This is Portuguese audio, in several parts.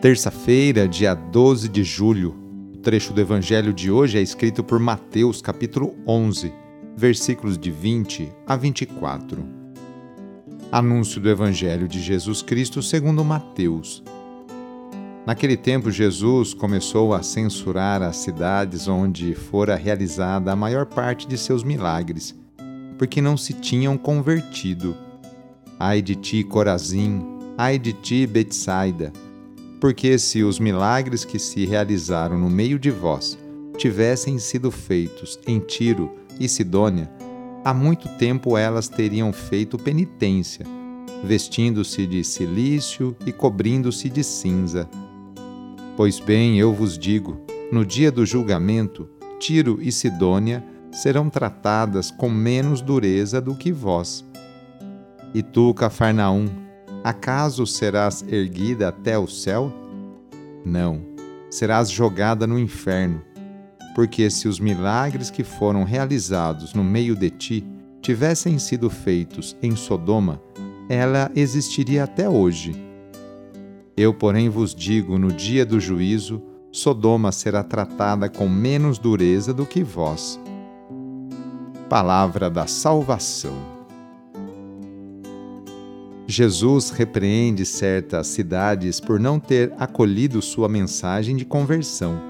Terça-feira, dia 12 de julho. O trecho do evangelho de hoje é escrito por Mateus, capítulo 11, versículos de 20 a 24. Anúncio do evangelho de Jesus Cristo segundo Mateus. Naquele tempo, Jesus começou a censurar as cidades onde fora realizada a maior parte de seus milagres, porque não se tinham convertido. Ai de ti, Corazim! Ai de ti, Betsaida! Porque se os milagres que se realizaram no meio de vós tivessem sido feitos em Tiro e Sidônia, há muito tempo elas teriam feito penitência, vestindo-se de silício e cobrindo-se de cinza. Pois bem, eu vos digo, no dia do julgamento, Tiro e Sidônia serão tratadas com menos dureza do que vós. E tu, Cafarnaum, Acaso serás erguida até o céu? Não, serás jogada no inferno. Porque se os milagres que foram realizados no meio de ti tivessem sido feitos em Sodoma, ela existiria até hoje. Eu, porém, vos digo: no dia do juízo, Sodoma será tratada com menos dureza do que vós. Palavra da Salvação. Jesus repreende certas cidades por não ter acolhido sua mensagem de conversão.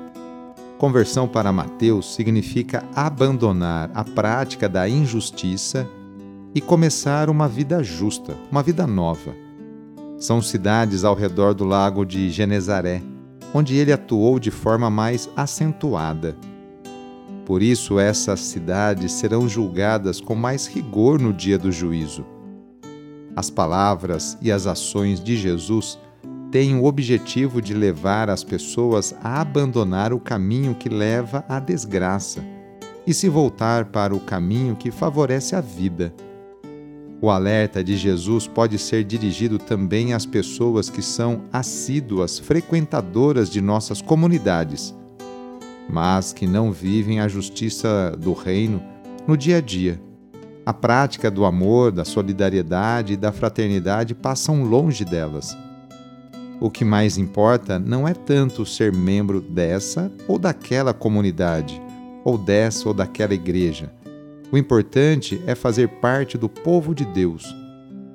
Conversão para Mateus significa abandonar a prática da injustiça e começar uma vida justa, uma vida nova. São cidades ao redor do lago de Genezaré, onde ele atuou de forma mais acentuada. Por isso, essas cidades serão julgadas com mais rigor no dia do juízo as palavras e as ações de Jesus têm o objetivo de levar as pessoas a abandonar o caminho que leva à desgraça e se voltar para o caminho que favorece a vida. O alerta de Jesus pode ser dirigido também às pessoas que são assíduas frequentadoras de nossas comunidades, mas que não vivem a justiça do reino no dia a dia a prática do amor, da solidariedade e da fraternidade passam longe delas. O que mais importa não é tanto ser membro dessa ou daquela comunidade, ou dessa ou daquela igreja. O importante é fazer parte do povo de Deus,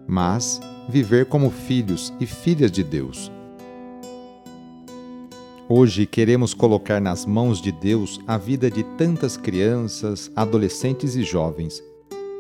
mas viver como filhos e filhas de Deus. Hoje queremos colocar nas mãos de Deus a vida de tantas crianças, adolescentes e jovens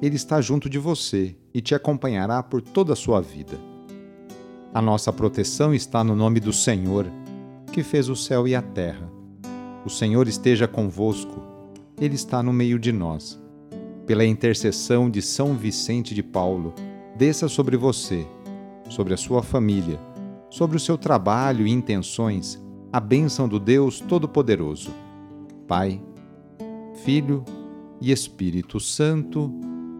Ele está junto de você e te acompanhará por toda a sua vida. A nossa proteção está no nome do Senhor, que fez o céu e a terra. O Senhor esteja convosco, Ele está no meio de nós. Pela intercessão de São Vicente de Paulo, desça sobre você, sobre a sua família, sobre o seu trabalho e intenções, a bênção do Deus Todo-Poderoso. Pai, Filho e Espírito Santo.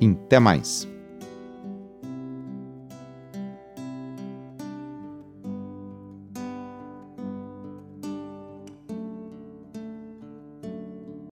até mais!